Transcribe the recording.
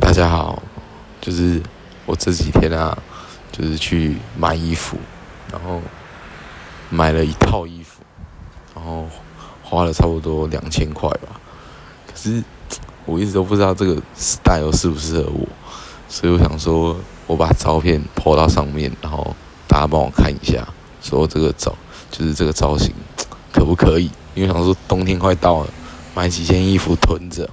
大家好就是我这几天啊就是去买衣服然后买了一套衣服然后花了差不多两千块吧。可是我一直都不知道这个 style 适不适合我所以我想说我把照片泼到上面然后大家帮我看一下说这个造就是这个造型可不可以？因为想说冬天快到了买几件衣服囤着。